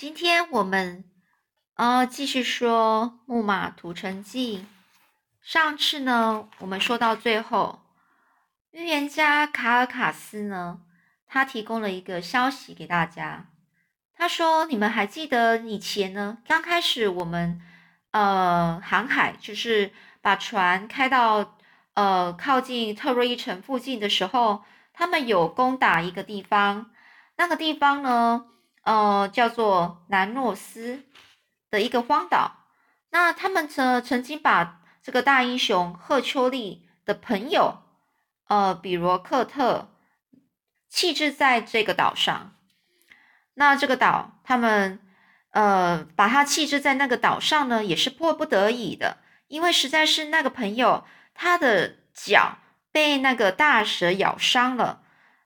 今天我们呃继续说《木马屠城记》。上次呢，我们说到最后，预言家卡尔卡斯呢，他提供了一个消息给大家。他说：“你们还记得以前呢？刚开始我们呃航海，就是把船开到呃靠近特洛伊城附近的时候，他们有攻打一个地方，那个地方呢？”呃，叫做南诺斯的一个荒岛。那他们曾曾经把这个大英雄赫丘利的朋友，呃，比罗克特弃置在这个岛上。那这个岛，他们呃把他弃置在那个岛上呢，也是迫不得已的，因为实在是那个朋友他的脚被那个大蛇咬伤了，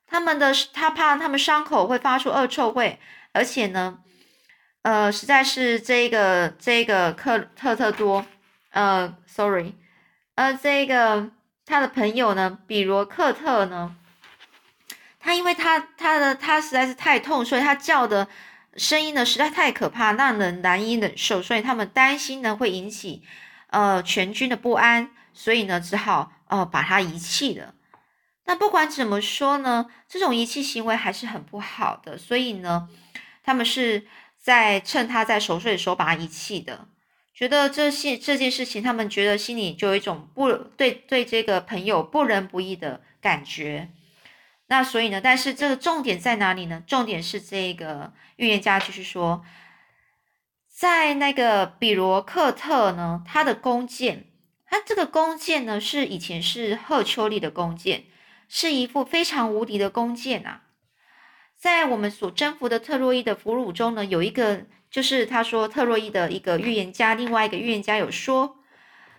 他们的他怕他们伤口会发出恶臭味。而且呢，呃，实在是这个这个克特特多，呃，sorry，呃，这个他的朋友呢，比罗克特呢，他因为他他的他实在是太痛，所以他叫的声音呢实在太可怕，让人难以忍受，所以他们担心呢会引起呃全军的不安，所以呢只好呃把他遗弃了。那不管怎么说呢，这种遗弃行为还是很不好的，所以呢。他们是在趁他在熟睡的时候把他遗弃的，觉得这些这件事情，他们觉得心里就有一种不对对这个朋友不仁不义的感觉。那所以呢，但是这个重点在哪里呢？重点是这个预言家就是说，在那个比罗克特呢，他的弓箭，他这个弓箭呢是以前是赫丘利的弓箭，是一副非常无敌的弓箭啊。在我们所征服的特洛伊的俘虏中呢，有一个就是他说特洛伊的一个预言家，另外一个预言家有说，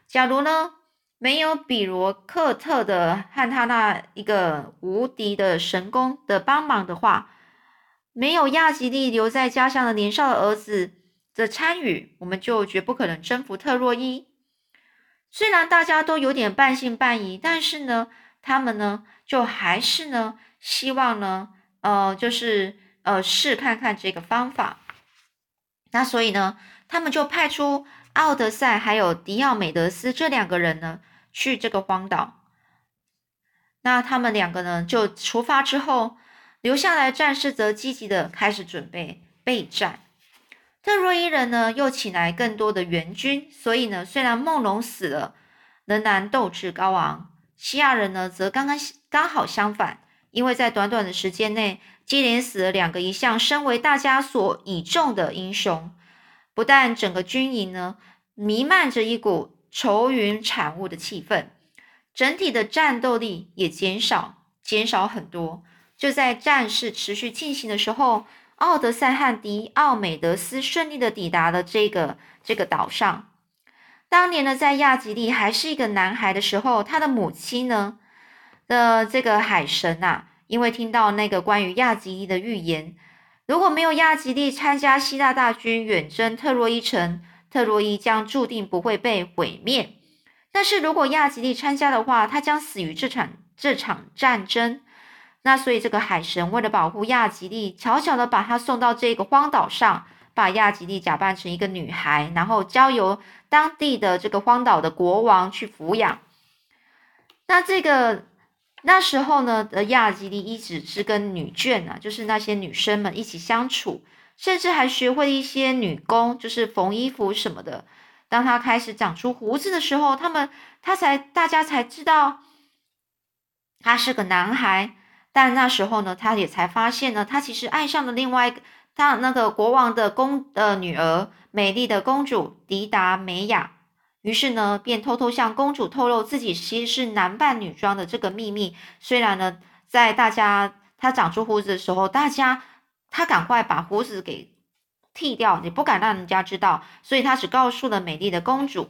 假如呢没有比罗克特的和他那一个无敌的神功的帮忙的话，没有亚吉利留在家乡的年少的儿子的参与，我们就绝不可能征服特洛伊。虽然大家都有点半信半疑，但是呢，他们呢就还是呢希望呢。呃，就是呃试看看这个方法，那所以呢，他们就派出奥德赛还有迪奥美德斯这两个人呢去这个荒岛。那他们两个呢就出发之后，留下来战士则积极的开始准备备战。特洛伊人呢又请来更多的援军，所以呢，虽然梦龙死了，仍然斗志高昂。西亚人呢则刚刚刚好相反。因为在短短的时间内，接连死了两个一向身为大家所倚重的英雄，不但整个军营呢弥漫着一股愁云惨雾的气氛，整体的战斗力也减少，减少很多。就在战事持续进行的时候，奥德赛和迪奥美德斯顺利的抵达了这个这个岛上。当年呢，在亚吉利还是一个男孩的时候，他的母亲呢。的这个海神呐，因为听到那个关于亚吉利的预言，如果没有亚吉利参加希腊大军远征特洛伊城，特洛伊将注定不会被毁灭。但是如果亚吉利参加的话，他将死于这场这场战争。那所以这个海神为了保护亚吉利，悄悄的把他送到这个荒岛上，把亚吉利假扮成一个女孩，然后交由当地的这个荒岛的国王去抚养。那这个。那时候呢，的亚吉利一直是跟女眷啊，就是那些女生们一起相处，甚至还学会一些女工，就是缝衣服什么的。当他开始长出胡子的时候，他们他才大家才知道他是个男孩。但那时候呢，他也才发现呢，他其实爱上了另外一个他那个国王的公的女儿，美丽的公主迪达美雅。于是呢，便偷偷向公主透露自己其实是男扮女装的这个秘密。虽然呢，在大家他长出胡子的时候，大家他赶快把胡子给剃掉，也不敢让人家知道，所以他只告诉了美丽的公主。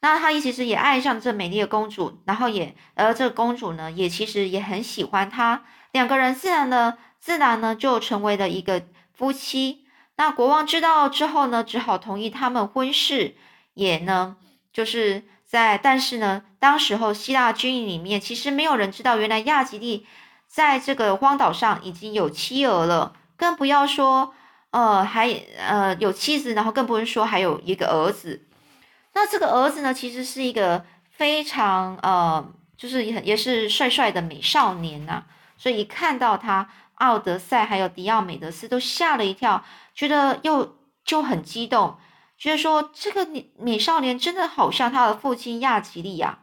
那他其实也爱上这美丽的公主，然后也而这公主呢，也其实也很喜欢他，两个人自然的自然呢就成为了一个夫妻。那国王知道之后呢，只好同意他们婚事。也呢，就是在，但是呢，当时候希腊军营里面，其实没有人知道，原来亚吉利在这个荒岛上已经有妻儿了，更不要说，呃，还呃有妻子，然后更不用说还有一个儿子。那这个儿子呢，其实是一个非常呃，就是也也是帅帅的美少年呐。所以一看到他，奥德赛还有迪奥美德斯都吓了一跳，觉得又就很激动，觉得说这个美美少年真的好像他的父亲亚吉利呀。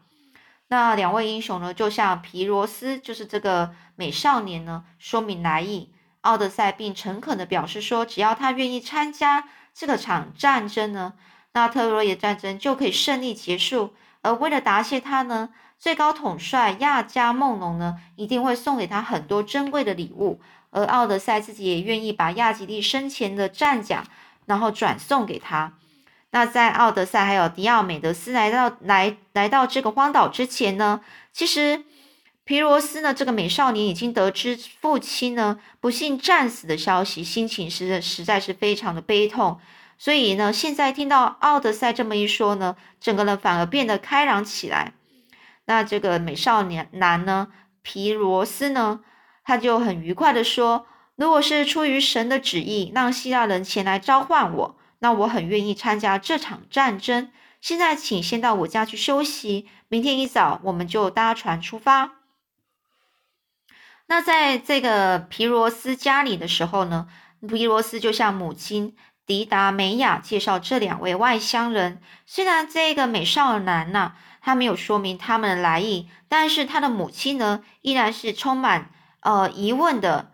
那两位英雄呢，就像皮罗斯，就是这个美少年呢，说明来意。奥德赛并诚恳地表示说，只要他愿意参加这个场战争呢，那特洛伊战争就可以胜利结束。而为了答谢他呢，最高统帅亚加梦农呢，一定会送给他很多珍贵的礼物。而奥德赛自己也愿意把亚吉利生前的战甲，然后转送给他。那在奥德赛还有迪奥美德斯来到来来到这个荒岛之前呢，其实。皮罗斯呢？这个美少年已经得知父亲呢不幸战死的消息，心情实实在是非常的悲痛。所以呢，现在听到奥德赛这么一说呢，整个人反而变得开朗起来。那这个美少年男呢，皮罗斯呢，他就很愉快的说：“如果是出于神的旨意，让希腊人前来召唤我，那我很愿意参加这场战争。现在，请先到我家去休息，明天一早我们就搭船出发。”那在这个皮罗斯家里的时候呢，皮罗斯就向母亲迪达梅亚介绍这两位外乡人。虽然这个美少男呢，他没有说明他们的来意，但是他的母亲呢，依然是充满呃疑问的、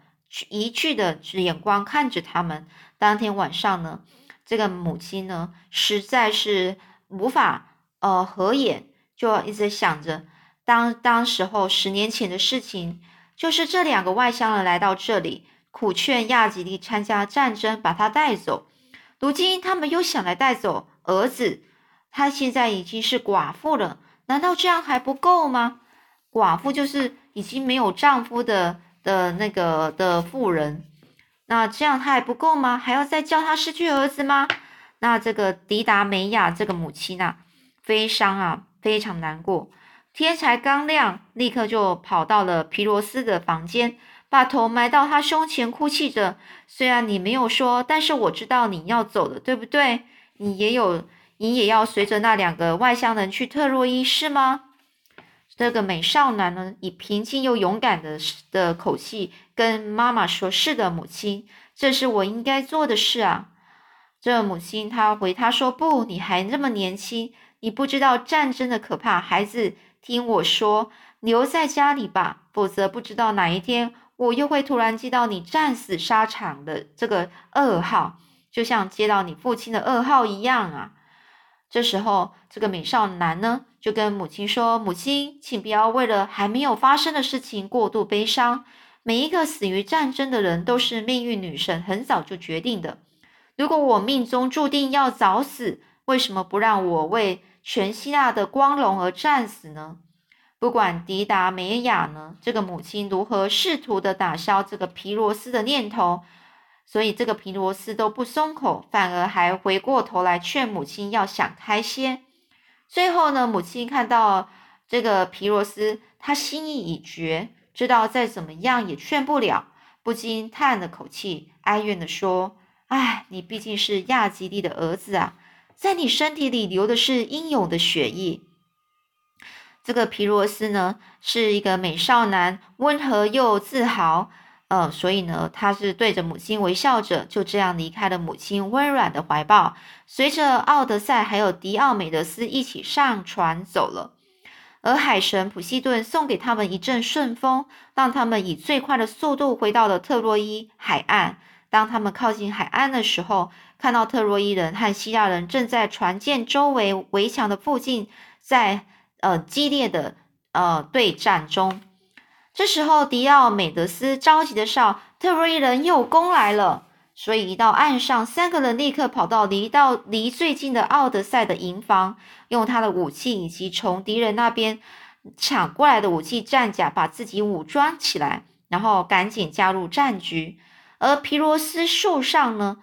疑惧的眼光看着他们。当天晚上呢，这个母亲呢，实在是无法呃合眼，就一直想着当当时候十年前的事情。就是这两个外乡人来到这里，苦劝亚吉利参加战争，把他带走。如今他们又想来带走儿子，他现在已经是寡妇了，难道这样还不够吗？寡妇就是已经没有丈夫的的那个的妇人，那这样他还不够吗？还要再叫他失去儿子吗？那这个迪达梅亚这个母亲啊，悲伤啊，非常难过。天才刚亮，立刻就跑到了皮罗斯的房间，把头埋到他胸前，哭泣着。虽然你没有说，但是我知道你要走了，对不对？你也有，你也要随着那两个外乡人去特洛伊，是吗？这个美少男呢，以平静又勇敢的的口气跟妈妈说：“是的，母亲，这是我应该做的事啊。”这母亲她回他说：“不，你还那么年轻，你不知道战争的可怕，孩子。”听我说，留在家里吧，否则不知道哪一天我又会突然接到你战死沙场的这个噩耗，就像接到你父亲的噩耗一样啊！这时候，这个美少男呢，就跟母亲说：“母亲，请不要为了还没有发生的事情过度悲伤。每一个死于战争的人，都是命运女神很早就决定的。如果我命中注定要早死，为什么不让我为？”全希腊的光荣而战死呢？不管迪达梅亚呢，这个母亲如何试图的打消这个皮罗斯的念头，所以这个皮罗斯都不松口，反而还回过头来劝母亲要想开些。最后呢，母亲看到这个皮罗斯，他心意已决，知道再怎么样也劝不了，不禁叹了口气，哀怨的说：“唉，你毕竟是亚基利的儿子啊。”在你身体里流的是英勇的血液。这个皮罗斯呢，是一个美少男，温和又自豪，呃，所以呢，他是对着母亲微笑着，就这样离开了母亲温软的怀抱，随着奥德赛还有迪奥美德斯一起上船走了。而海神普西顿送给他们一阵顺风，让他们以最快的速度回到了特洛伊海岸。当他们靠近海岸的时候，看到特洛伊人和希腊人正在船舰周围围墙的附近，在呃激烈的呃对战中。这时候，迪奥美德斯着急的说：“特洛伊人又攻来了！”所以，一到岸上，三个人立刻跑到离到离最近的奥德赛的营房，用他的武器以及从敌人那边抢过来的武器战甲，把自己武装起来，然后赶紧加入战局。而皮罗斯树上呢？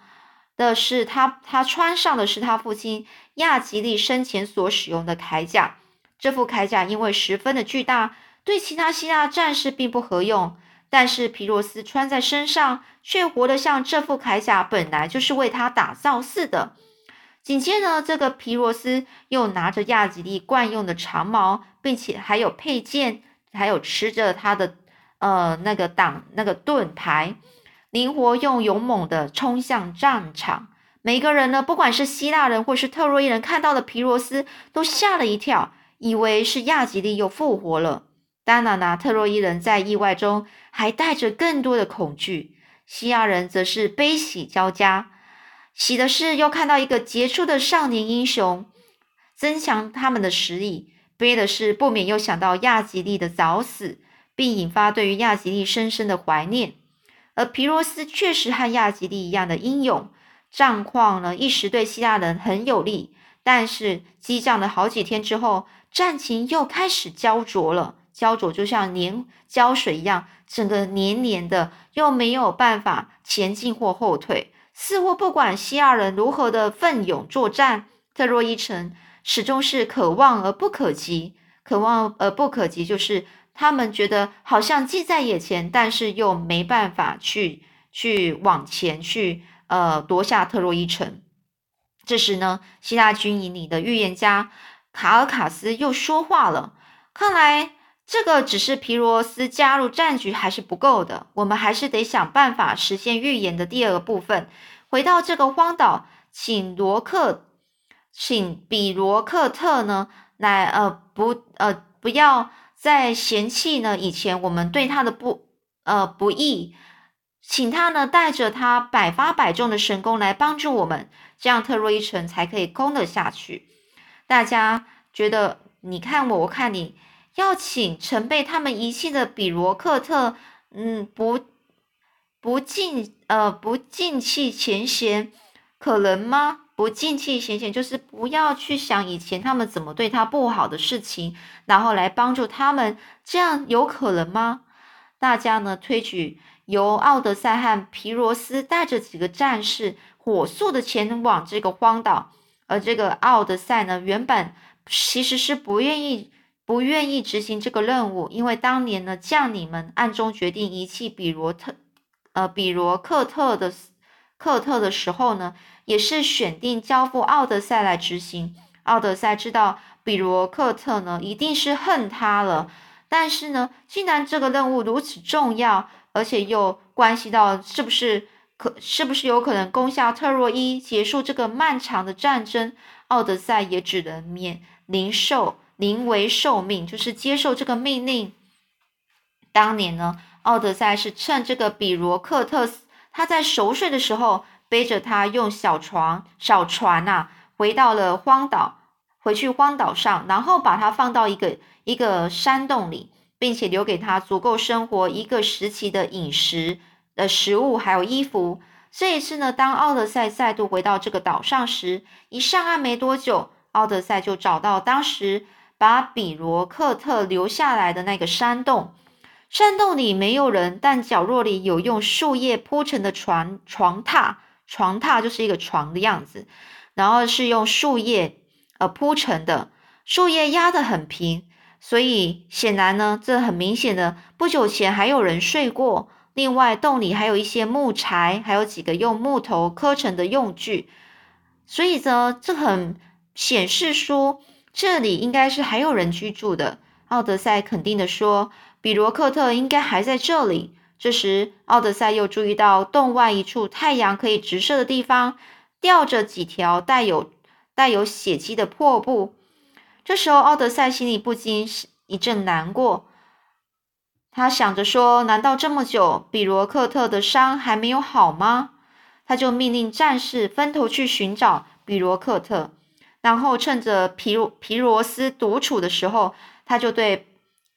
的是他，他穿上的是他父亲亚吉利生前所使用的铠甲。这副铠甲因为十分的巨大，对其他希腊战士并不合用。但是皮罗斯穿在身上，却活得像这副铠甲本来就是为他打造似的。紧接着，这个皮罗斯又拿着亚吉利惯用的长矛，并且还有佩剑，还有持着他的呃那个挡那个盾牌，灵活又勇猛的冲向战场。每个人呢，不管是希腊人或是特洛伊人，看到的皮罗斯都吓了一跳，以为是亚吉利又复活了。当然啦，特洛伊人在意外中还带着更多的恐惧，希腊人则是悲喜交加。喜的是又看到一个杰出的少年英雄，增强他们的实力；悲的是不免又想到亚吉利的早死，并引发对于亚吉利深深的怀念。而皮罗斯确实和亚吉利一样的英勇。战况呢，一时对希腊人很有利，但是激战了好几天之后，战情又开始焦灼了。焦灼就像黏胶水一样，整个黏黏的，又没有办法前进或后退。似乎不管希腊人如何的奋勇作战，特洛伊城始终是可望而不可及。可望而不可及，就是他们觉得好像近在眼前，但是又没办法去去往前去。呃，夺下特洛伊城。这时呢，希腊军营里的预言家卡尔卡斯又说话了。看来这个只是皮罗斯加入战局还是不够的，我们还是得想办法实现预言的第二个部分。回到这个荒岛，请罗克，请比罗克特呢来呃不呃不要再嫌弃呢以前我们对他的不呃不义。请他呢带着他百发百中的神功来帮助我们，这样特洛伊城才可以攻得下去。大家觉得，你看我，我看你，要请曾被他们遗弃的比罗克特，嗯，不不尽呃不尽弃前嫌，可能吗？不尽弃前嫌就是不要去想以前他们怎么对他不好的事情，然后来帮助他们，这样有可能吗？大家呢推举。由奥德赛和皮罗斯带着几个战士火速的前往这个荒岛，而这个奥德赛呢，原本其实是不愿意不愿意执行这个任务，因为当年呢，将领们暗中决定遗弃比罗特，呃，比罗克特的克特的时候呢，也是选定交付奥德赛来执行。奥德赛知道比罗克特呢，一定是恨他了，但是呢，既然这个任务如此重要。而且又关系到是不是可是不是有可能攻下特洛伊，结束这个漫长的战争？奥德赛也只能免临受临危受命，就是接受这个命令。当年呢，奥德赛是趁这个比罗克特斯他在熟睡的时候，背着他用小船小船呐，回到了荒岛，回去荒岛上，然后把他放到一个一个山洞里。并且留给他足够生活一个时期的饮食的食物，还有衣服。这一次呢，当奥德赛再度回到这个岛上时，一上岸没多久，奥德赛就找到当时把比罗克特留下来的那个山洞。山洞里没有人，但角落里有用树叶铺成的床床榻，床榻就是一个床的样子，然后是用树叶呃铺成的，树叶压得很平。所以显然呢，这很明显的，不久前还有人睡过。另外，洞里还有一些木柴，还有几个用木头刻成的用具。所以呢，这很显示说，这里应该是还有人居住的。奥德赛肯定的说，比罗克特应该还在这里。这时，奥德赛又注意到洞外一处太阳可以直射的地方，吊着几条带有带有血迹的破布。这时候，奥德赛心里不禁是一阵难过。他想着说：“难道这么久，比罗克特的伤还没有好吗？”他就命令战士分头去寻找比罗克特，然后趁着皮皮罗斯独处的时候，他就对，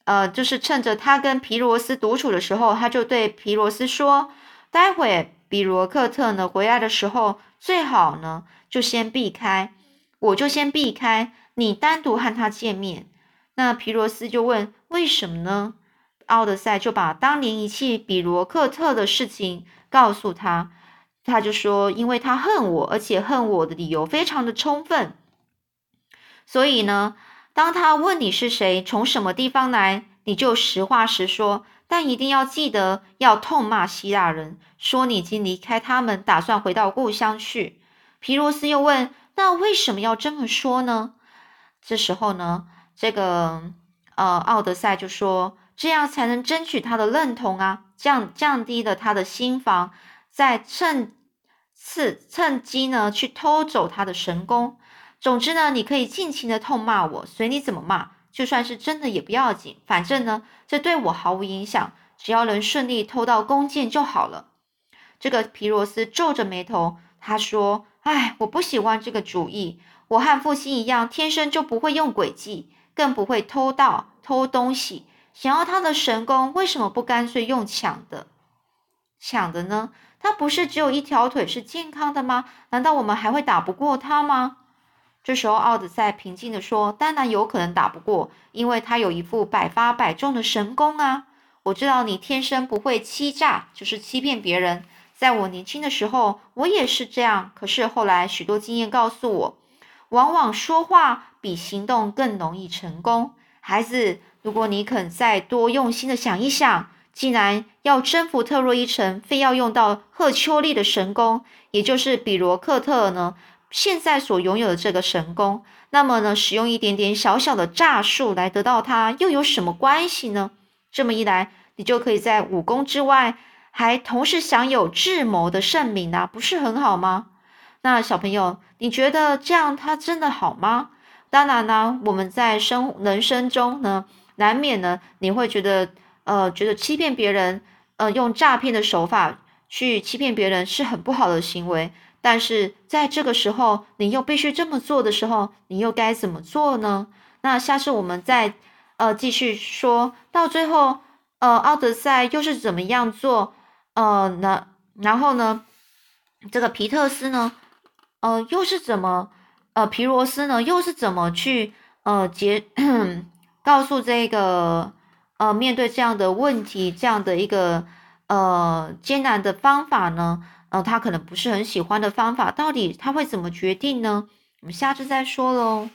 呃，就是趁着他跟皮罗斯独处的时候，他就对皮罗斯说：“待会比罗克特呢回来的时候，最好呢就先避开，我就先避开。”你单独和他见面，那皮罗斯就问为什么呢？奥德赛就把当年遗弃比罗克特的事情告诉他，他就说，因为他恨我，而且恨我的理由非常的充分，所以呢，当他问你是谁，从什么地方来，你就实话实说，但一定要记得要痛骂希腊人，说你已经离开他们，打算回到故乡去。皮罗斯又问：“那为什么要这么说呢？”这时候呢，这个呃奥德赛就说：“这样才能争取他的认同啊，降降低了他的心防，再趁次趁机呢去偷走他的神功。总之呢，你可以尽情的痛骂我，随你怎么骂。”就算是真的也不要紧，反正呢，这对我毫无影响，只要能顺利偷到弓箭就好了。这个皮罗斯皱着眉头，他说：“哎，我不喜欢这个主意。我和父亲一样，天生就不会用诡计，更不会偷盗偷东西。想要他的神功，为什么不干脆用抢的？抢的呢？他不是只有一条腿是健康的吗？难道我们还会打不过他吗？”这时候，奥德赛平静地说：“当然有可能打不过，因为他有一副百发百中的神功啊！我知道你天生不会欺诈，就是欺骗别人。在我年轻的时候，我也是这样。可是后来，许多经验告诉我，往往说话比行动更容易成功。孩子，如果你肯再多用心的想一想，既然要征服特洛伊城，非要用到赫丘利的神功，也就是比罗克特呢？”现在所拥有的这个神功，那么呢，使用一点点小小的诈术来得到它，又有什么关系呢？这么一来，你就可以在武功之外，还同时享有智谋的盛名啊，不是很好吗？那小朋友，你觉得这样它真的好吗？当然呢，我们在生人生中呢，难免呢，你会觉得，呃，觉得欺骗别人，呃，用诈骗的手法去欺骗别人是很不好的行为。但是在这个时候，你又必须这么做的时候，你又该怎么做呢？那下次我们再呃继续说到最后，呃，奥德赛又是怎么样做？呃，那然后呢，这个皮特斯呢，呃，又是怎么呃皮罗斯呢，又是怎么去呃结 告诉这个呃面对这样的问题，这样的一个呃艰难的方法呢？呃，他可能不是很喜欢的方法，到底他会怎么决定呢？我们下次再说喽。